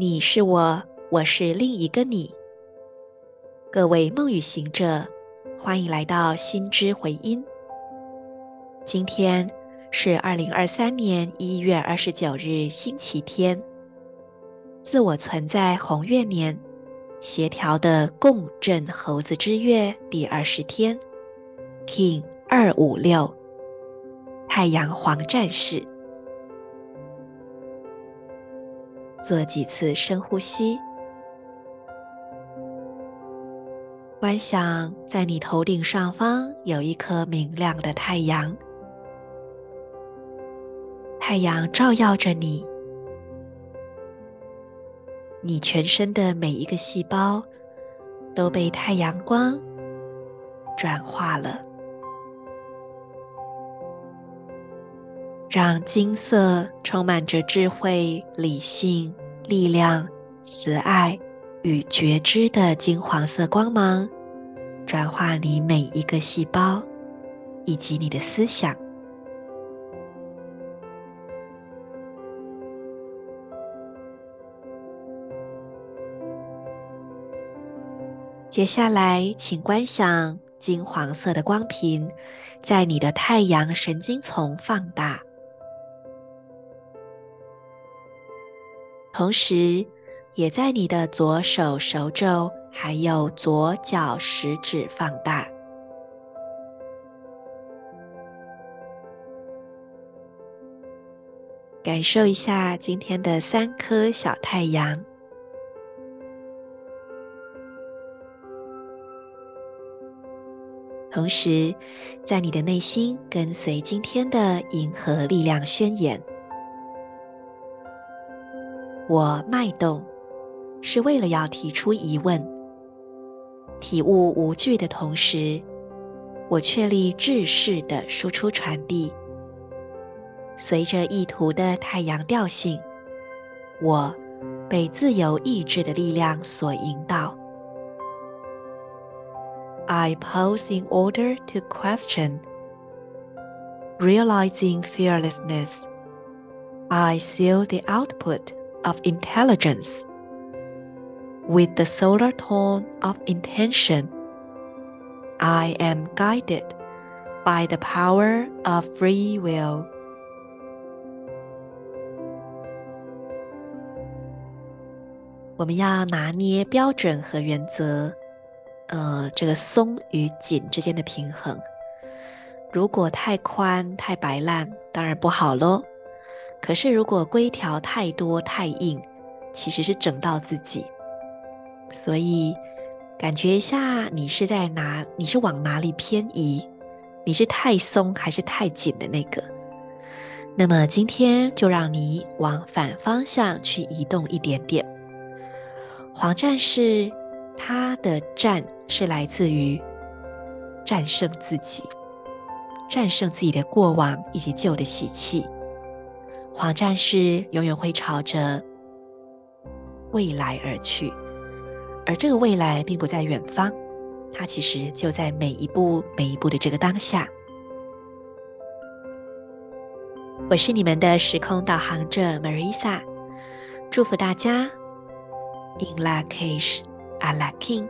你是我，我是另一个你。各位梦与行者，欢迎来到心之回音。今天是二零二三年一月二十九日，星期天。自我存在红月年，协调的共振猴子之月第二十天，King 二五六，太阳黄战士。做几次深呼吸，观想在你头顶上方有一颗明亮的太阳，太阳照耀着你。你全身的每一个细胞都被太阳光转化了，让金色充满着智慧、理性、力量、慈爱与觉知的金黄色光芒转化你每一个细胞以及你的思想。接下来，请观想金黄色的光频在你的太阳神经丛放大，同时也在你的左手手肘还有左脚食指放大，感受一下今天的三颗小太阳。同时，在你的内心跟随今天的银河力量宣言：我脉动，是为了要提出疑问，体悟无惧的同时，我确立制式的输出传递，随着意图的太阳调性，我被自由意志的力量所引导。I pose in order to question. Realizing fearlessness, I seal the output of intelligence with the solar tone of intention. I am guided by the power of free will. 我们要拿捏标准和原则。呃，这个松与紧之间的平衡，如果太宽太白烂，当然不好喽。可是如果规条太多太硬，其实是整到自己。所以，感觉一下，你是在哪？你是往哪里偏移？你是太松还是太紧的那个？那么今天就让你往反方向去移动一点点。黄战士。他的战是来自于战胜自己，战胜自己的过往以及旧的习气。黄战士永远会朝着未来而去，而这个未来并不在远方，它其实就在每一步每一步的这个当下。我是你们的时空导航者 Marisa，祝福大家 In Lak'ech 阿拉 King。